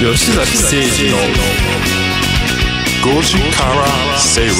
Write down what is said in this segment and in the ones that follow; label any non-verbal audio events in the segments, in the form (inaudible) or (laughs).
吉崎誠二の5時から正論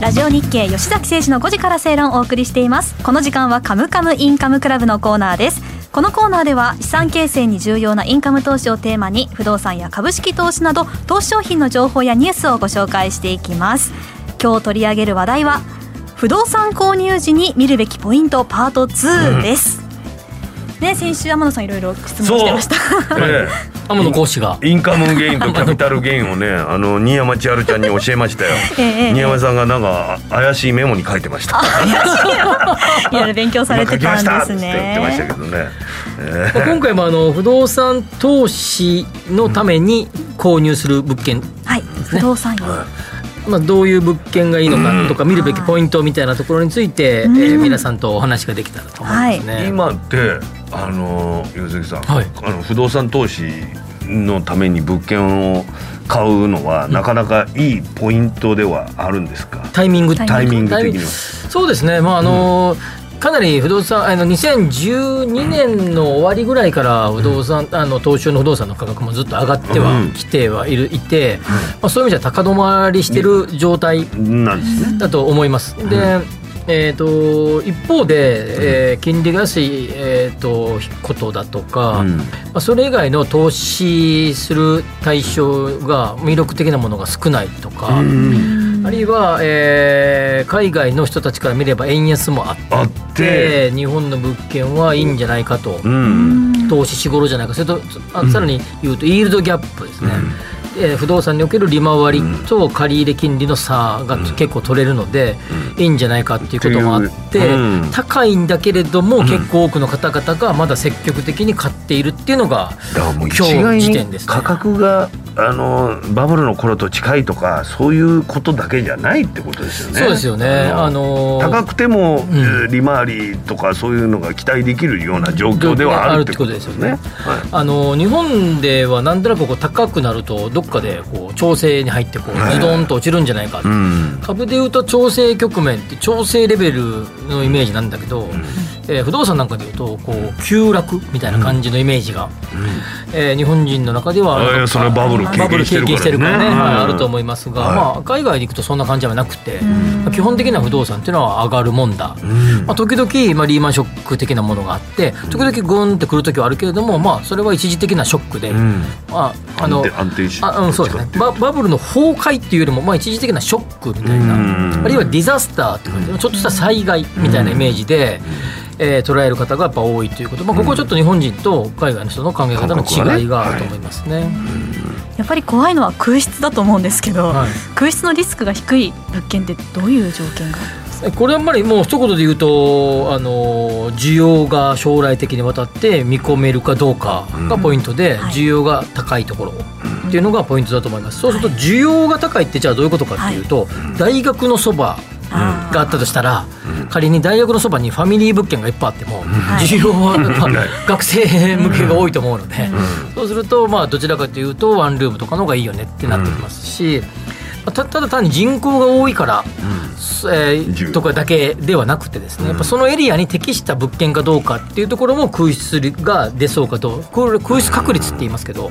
ラジオ日経吉崎誠二の5時から正論をお送りしています。この時間はカムカムインカムクラブのコーナーです。このコーナーでは資産形成に重要なインカム投資をテーマに不動産や株式投資など投資商品の情報やニュースをご紹介していきます。今日取り上げる話題は不動産購入時に見るべきポイントパート2です、ね先週天野さんいろいろ質問してました。え (laughs) 天野講師が。えインカムゲインとキャピタルゲインをね (laughs) あの新山千春ちゃんに教えましたよ。ええ新山さんがなんかあ怪しいメモに書いてました。いろい。ろ勉強されて今書きましたたんですって言ってましたねけどね、ええ。今回もあの不動産投資のために購入する物件、はい。不動産業まあ、どういう物件がいいのかとか見るべきポイントみたいなところについて、うん。えー皆さんとお話ができたらと思いますね。今ってあの岩崎さん、はい。あの不動産投資のために物件を買うのは、なかなかいいポイントではあるんですか？タイミングタイミング的に。は。そうですね、まああのかなり不動産あの2012年の終わりぐらいから不動産、あの東証の不動産の価格もずっと上がってはきてはいる、いて、まあ、そういう意味じゃ高止まりしてる状態。だと思います。で、えー、と一方で、えー金利が安い、えー、とことだとか、うん。まあ、それ以外の投資する対象が魅力的なものが少ないとか、あるいは、えー海外の人たちから見れば円安もあってあって、日本の物件はいいんじゃないかと、うん、投資し頃じゃないか。それとあさらに言うとイールドギャップですね、えー不動産における利回りと借入金利の差が結構取れるので、いいんじゃないかっていうこともあって、うん高いんだけれども、結構多くの方々がまだ積極的に買っているっていうのが今日時点ですね価格があのバブルの頃と近いとかそういうことだけじゃないってことですよね。そうですよね。あのー高くても、んえー利回りとかそういうのが期待できるような状況ではあるってことですよね。はいあの日本ではなんとなくこう高くなるとどっかでこう調整に入ってこうズドンと落ちるんじゃないか、うん。株でいうと調整局面って調整レベルのイメージなんだけど、えー不動産なんかでいうとこう急落みたいな感じのイメージが、えー日本人の中ではあいやそれはバブル経バブル験してるからね。経験してるからね、はいはいあると思いますが、はい。まあ、海外に行くとそんな感じはなくて、まあ基本的な不動産っていうのは上がるもんだ、まあ、時々、まあ、リーマンショック的なものがあって時々グンってくる時はあるけれども、まあ、それは一時的なショックで、ん。まあ、あの安定しあうん、そうですね。ババブルの崩壊っていうよりも、まあ、一時的なショックみたいな。うん。あるいはディザスターって感じのちょっとした災害みたいなイメージで、えー捉える方がやっぱ多いということ、まあ、ここはちょっと日本人と海外の人の考え方の違いがあると思いますね。やっぱり怖いのは空室だと思うんですけど、はい。空室のリスクが低い物件ってどういう条件がこれはやっぱりもう一言で言うとあの需要が将来的にわたって見込めるかどうかがポイントで、はい。需要が高いところっていうのがポイントだと思います。そうすると需要が高いってじゃあどういうことかっていうと、大学のそばがあったとしたら、仮に大学のそばにファミリー物件がいっぱいあっても、はい。需要は (laughs) 学生向けが多いと思うので、そうするとまあどちらかというとワンルームとかの方がいいよねってなってきますし、まあたただ単に人口が多いから、えーとかだけではなくてですねやっぱそのエリアに適した物件かどうかっていうところも空室が出そうかとこれ空室確率って言いますけど、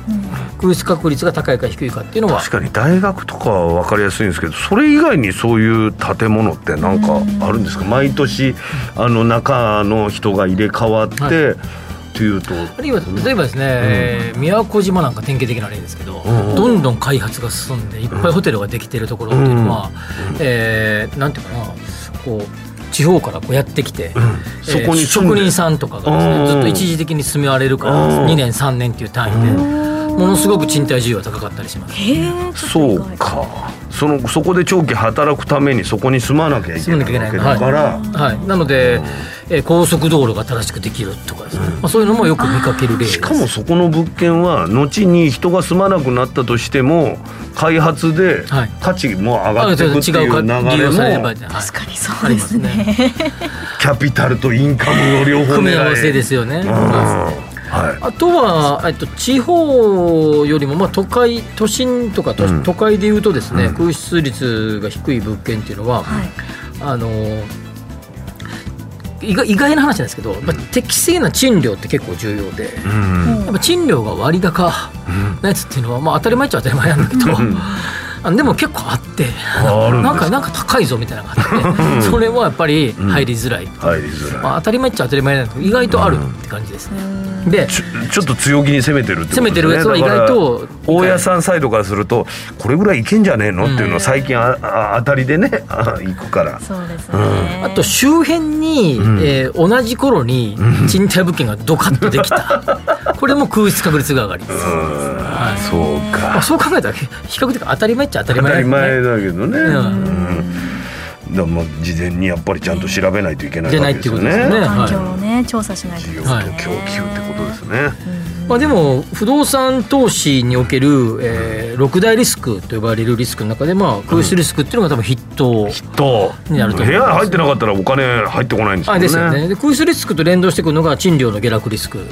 空室確率が高いか低いかっていうのは。確かに大学とかは分かりやすいんですけどそれ以外にそういう建物って何かあるんですか？毎年あの中の人が入れ替わって、はいっていうと。あるいは例えばですね、えー宮古島なんか典型的な例ですけど、ん。どんどん開発が進んでいっぱいホテルができているところっていうのは、えーなんていうかなこう地方からこうやってきて、えーそこに職人さんとかがですうん。ねずっと一時的に住みわれるからうん。2年3年っていう単位でものすごく賃貸需要が高かったりします。そうか。そのそこで長期働くためにそこに住まなきゃいけないわけだから、はい、なので、えー高速道路が正しくできるとかですね、まあ、そういうのもよく見かける例です。しかもそこの物件は後に人が住まなくなったとしても開発ではい。価値も上がっていくっていう違うか利流れ用されれば、もはい。確かにそうですね。(laughs) キャピタルとインカムの両方組み合わせですよね。うん。はい。あとは、えっと、地方よりも、まあ、都会都心とか都,、うん。都会でいうとですね、うん。空室率が低い物件っていうのは、はい。あの意外意外な話なんですけど、まあ、適正な賃料って結構重要で、うん。やっぱ賃料が割高なやつっていうのは、まあ、当たり前っちゃ当たり前なんだけど、あでも結構あって。なんかなんか高いぞみたいなのがあって。それはやっぱり入りづらい、入りづらい、まあ、当たり前っちゃ当たり前なんだけど意外とあるって感じですね。でちょちょっと強気に攻めてるってことですね。攻めてるやつは意外と大家さんサイドからするとこれぐらいいけんじゃねえの？っていうのを最近ああ当たりでねあ (laughs) 行くから。そうですね、あと周辺に、ん。えー同じ頃に賃貸物件がドカッとできた、(laughs) これも空室確率が上がります、うんそうまあ、かそう考えたら比較的当たり前っちゃ当たり当たり前だけどね、うん。うん。だからまあ事前にやっぱりちゃんと調べないといけないわけですよじゃないっていうことですね。環境をね調査しないと需要と供給ってことですね、まあ、でも不動産投資における、えー、6大リスクと呼ばれるリスクの中で、まあ、空室リスクっていうのが多分筆頭とになると思います。部屋入ってなかったらお金入ってこないんですよね。あですよね。で空室リスクと連動してくるのが賃料の下落リスク、ね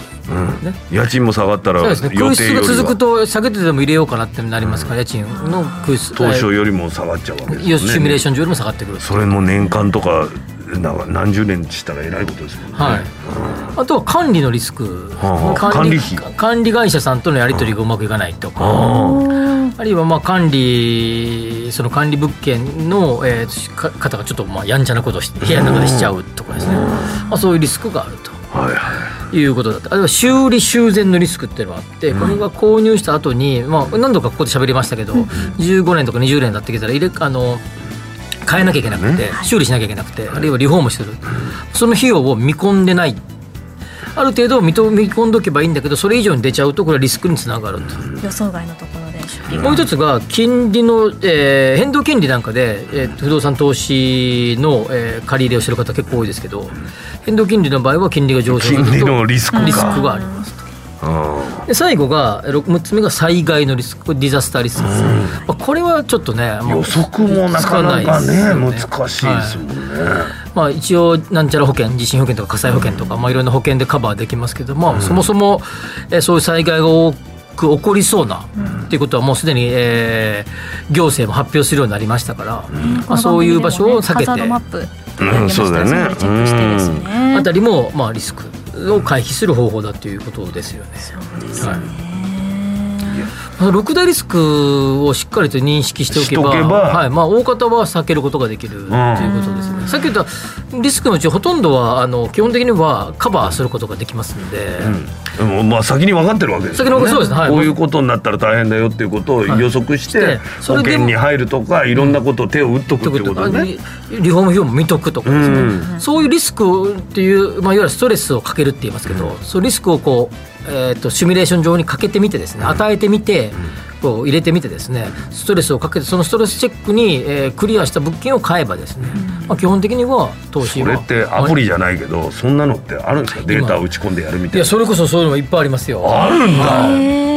家賃も下がったらそうですね。空室が続くはと下げてでも入れようかなってなりますから、家賃の空室。当初よりも下がっちゃうわけですよね。シミュレーション上でも下がってくる。それも年間とか何十年したらえらいことですもんね、はい、あとは管理のリスク、はあはあ。管理管理費。管理会社さんとのやり取りがうまくいかないとか、ああ。るいはまあ管理その管理物件の、えーか方がちょっとまあやんちゃなことをし部屋の中でしちゃうとかですね、まあ、そういうリスクがあると。あはいはい。いうことだ。ったあるいは修理修繕のリスクっていうのがあってこれが購入した後に、まあ、何度かここで喋りましたけど、15年とか20年経ってきたら入れあの変えなきゃいけなくて、修理しなきゃいけなくてあるいはリフォームする。その費用を見込んでない。ある程度見と見込んどけばいいんだけどそれ以上に出ちゃうとこれはリスクにつながると。予想外のところでもう一つが金利の、えー変動金利なんかで、えー不動産投資の、えー借り入れをしてる方結構多いですけど変動金利の場合は金利が上昇すると。金利のリスクか。リスクがありますと。あで最後が6つ目が災害のリスクディザスターリスクです、まあ、これはちょっとねもう予測もなかなかつねない難しいですもんね、まあ、一応なんちゃら保険地震保険とか火災保険とか、まあ、いろんな保険でカバーできますけども、そもそも、えーそういう災害が多く起こりそうな、っていうことはもうすでに、えー行政も発表するようになりましたから、まあ、そういう場所を避けて、うんそうね。あたりも、まあ、リスクを回避する方法だということですよね。そうですね、はい。まあ六大リスクをしっかりと認識しておけばはい。まあ、大方は避けることができるということですね、さっき言ったリスクのうちほとんどはあの基本的にはカバーすることができますので、でもまあ先に分かってるわけです。よ先に分かそうですね。はい。こういうことになったら大変だよっていうことを予測して、はい保険に入るとかいろんなことを手を打っとくっていうこと。ね、リリフォーム費用も見とくとかですね、うん。そういうリスクっていう、まあ、いわゆるストレスをかけるって言いますけど、そういうリスクをこう、えー、とシミュレーション上にかけてみてですね与えてみて、こう入れてみてですねストレスをかけてそのストレスチェックに、えークリアした物件を買えばですね、まあ、基本的には投資はそれってアプリじゃないけどそんなのってあるんですか？データを打ち込んでやるみたいな。いやそれこそそういうのもいっぱいありますよ。あるんだ。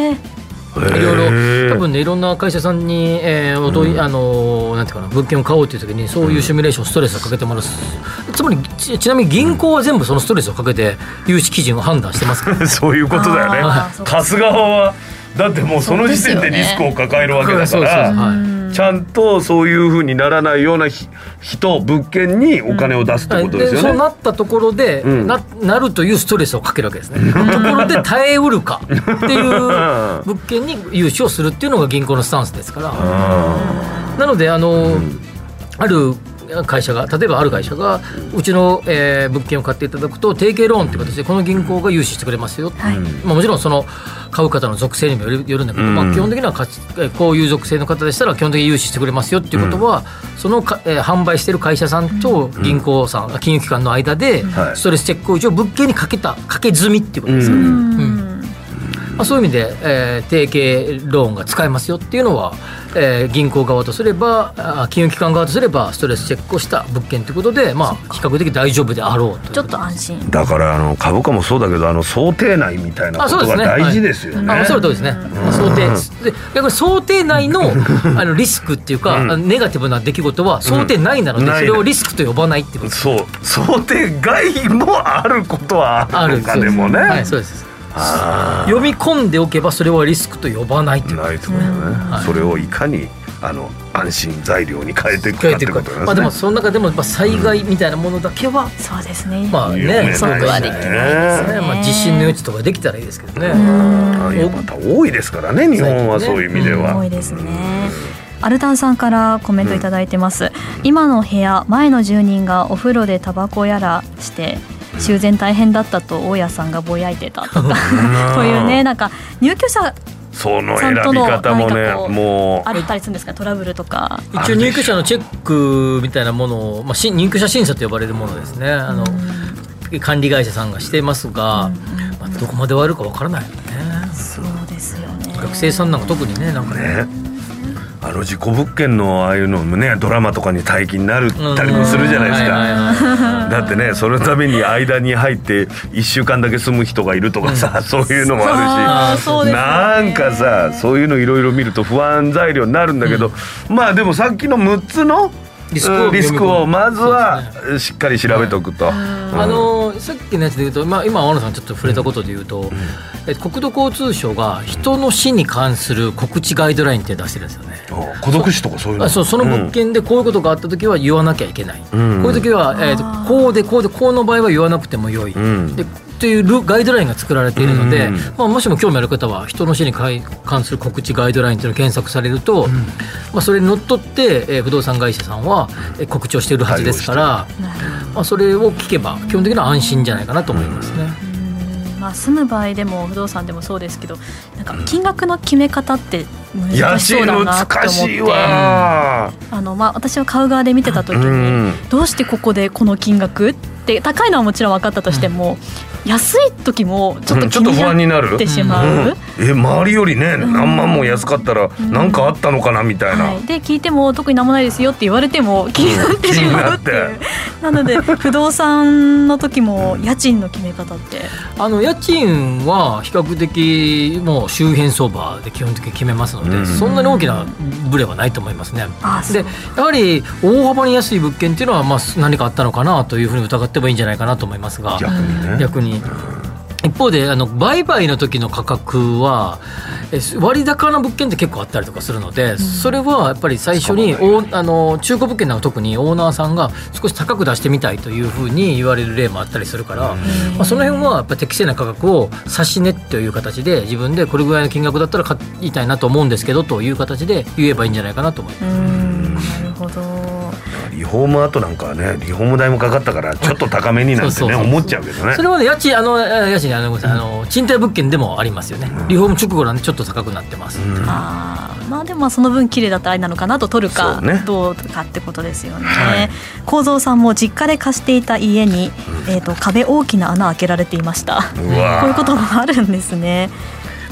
いろいろ多分ねいろんな会社さんに、えーお問いあのーなんていうかな物件を買おうという時にそういうシミュレーションストレスをかけてもらう、つまりちちなみに銀行は全部そのストレスをかけて融資基準を判断してますから。(laughs) そういうことだよね。あーそうか。貸す側はだってもうその時点でリスクを抱えるわけだからはい。ちゃんとそういうふうにならないようなひ人物件にお金を出すってことですよね。そうなったところで、うん。ななるというストレスをかけるわけですね。(laughs) ところで耐えうるかっていう (laughs) 物件に融資をするっていうのが銀行のスタンスですから。なのであの、ある会社が例えばある会社がうちの、えー物件を買っていただくと提携ローンという形でこの銀行が融資してくれますよ、はい。まあ、もちろんその買う方の属性にもよるよるんだけど、うん。まあ、基本的にはかこういう属性の方でしたら基本的に融資してくれますよっていうことは、そのか、えー販売してる会社さんと銀行さん、金融機関の間ではい。ストレスチェックを一応物件にかけたかけ済みっていうことですよね。うん。うんまあ、そういう意味で、えー提携ローンが使えますよっていうのは、えー銀行側とすればあ金融機関側とすればストレスチェックをした物件ということで、まあ、比較的大丈夫であろうとちょっと安心。だからあの株価もそうだけどあの想定内みたいなことがあそうですね。大事ですよね。あおっしゃる通りですね、想定で逆に想定内の (laughs) あのリスクっていうか、うん。ネガティブな出来事は想定内なので、ない。それをリスクと呼ばないっていうこと。ですそう。想定外もあることはあるのかそうでもね。はい、そうです。あ読み込んでおけばそれはリスクと呼ばないっていないと思うね、はい。それをいかにあの安心材料に変えていくかってこ変えていくとね。まあでもその中でもまあ災害みたいなものだけは、そうですね、まあねそこはできないですね。ね。まあ地震の余地とかできたらいいですけどね。また多いですからね日本はそういう意味では。多いですね。アルタンさんからコメントいただいてます、今の部屋前の住人がお風呂でタバコやらして修繕大変だったと大家さんがぼやいてたとか。(laughs) というねなんか入居者その選び方もね何かこうもあったりするんですか？トラブルとか。一応入居者のチェックみたいなものを、まあ、し入居者審査と呼ばれるものですね。あの、管理会社さんがしてますが、まあ、どこまで終わるかわからないよね。そうですよね。学生さんなんか特にねなんかねあの事故物件のああいうのもねドラマとかに大金になるたりもするじゃないですか。はいだってねそのために間に入って1週間だけ住む人がいるとかさ、そういうのもあるし、ね。なんかさそういうのいろいろ見ると不安材料になるんだけど、まあでもさっきの6つのリスクをまずはしっかり調べておくと。あのさっきのやつで言うと、まあ、今、天野さんちょっと触れたことで言うと、え国土交通省が人の死に関する告知ガイドラインって出してるんですよね。うん孤独死とかそういうの？あそうその物件でこういうことがあった時は言わなきゃいけない、うん。こういう時は、えー、とこうでこうでこうの場合は言わなくてもよい、んでというルガイドラインが作られているので、うん。まあ、もしも興味ある方は人の死に関関する告知ガイドラインというのを検索されると、まあ、それにのっとって、えー不動産会社さんはえー告知をしているはずですから、まあ、それを聞けば基本的には安心じゃないかなと思いますね。まあ、住む場合でも不動産でもそうですけどなんか金額の決め方って難しそうだなって。思ってわあの、まあ、私は買う側で見てた時に、うん。どうしてここでこの金額って高いのはもちろん分かったとしても、安い時もちょっと気うんちょっと不安になってしまう。うん。え周りよりね何万も安かったら何かあったのかなみたいな、はい、で聞いても特に何もないですよって言われても気になってしまうっていう、なので (laughs) 不動産の時も家賃の決め方って。あの家賃は比較的もう周辺相場で基本的に決めますので、うん。そんなに大きなブレはないと思いますね。でやはり大幅に安い物件っていうのはまあ何かあったのかなというふうに疑ってもいいんじゃないかなと思いますが。逆にね。逆に。一方であの売買の時の価格はえ割高な物件って結構あったりとかするので、それはやっぱり最初におあの中古物件なんか特にオーナーさんが少し高く出してみたいというふうに言われる例もあったりするから、まあ、その辺はやっぱり適正な価格を差し値という形で自分でこれぐらいの金額だったら買いたいなと思うんですけどという形で言えばいいんじゃないかなと思います。うーん。なるほどリフォーム後なんかはねリフォーム代もかかったからちょっと高めになんてね (laughs) 思っちゃうけどね。それはね家賃あのえ家賃あのごめんなさいあの賃貸物件でもありますよね、リフォーム直後なんでちょっと高くなってます、あーまあでもまあその分綺麗だったらあれなのかなと取るかそうね。どうかってことですよね。はい。幸三さんも実家で貸していた家に、えー、と壁大きな穴開けられていました。こういうこともあるんですね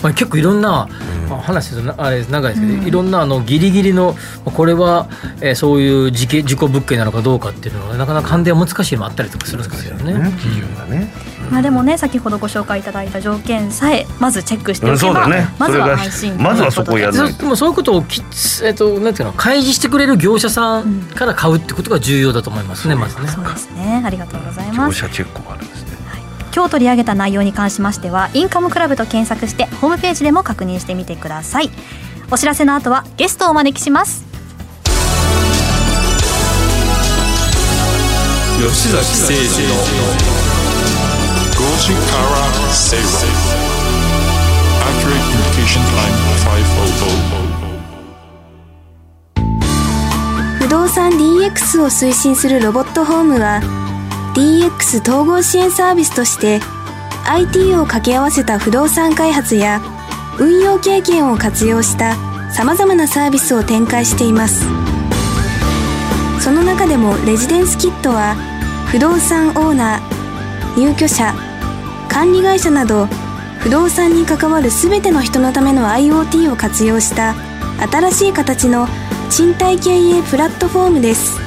まあ、結構いろんな、まあ、話するとなあれ長いですけど、いろんなあのギリギリのまあこれは、えーそういう事件事故物件なのかどうかっていうのがなかなか判定は難しいのもあったりとかするんですよね。ね。基準がね。まあでもね先ほどご紹介いただいた条件さえまずチェックしておけば、ね。まずは安心まずはそこをやるででもそういうことをきえっ、となんていうの開示してくれる業者さんから買うってことが重要だと思いますね、まずね。そうですね。ありがとうございます。乗車チェックもあるんですね今日取り上げた内容に関しましてはインカムクラブと検索してホームページでも確認してみてください。お知らせの後はゲストをお招きします。吉崎誠二の5時から正論 Accurate Communication Line 500不動産 DX を推進するロボットホームは DX 統合支援サービスとして IT を掛け合わせた不動産開発や運用経験を活用した様々なサービスを展開しています。その中でもレジデンスキットは不動産オーナー入居者管理会社など不動産に関わる全ての人のための IoT を活用した新しい形の賃貸経営プラットフォームです。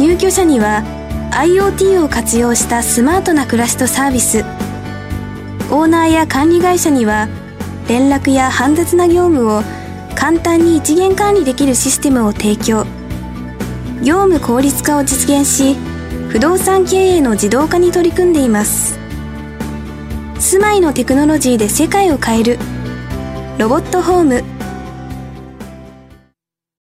入居者には IoT を活用したスマートな暮らしとサービス。オーナーや管理会社には連絡や煩雑な業務を簡単に一元管理できるシステムを提供。業務効率化を実現し不動産経営の自動化に取り組んでいます。住まいのテクノロジーで世界を変える。ロボットホーム。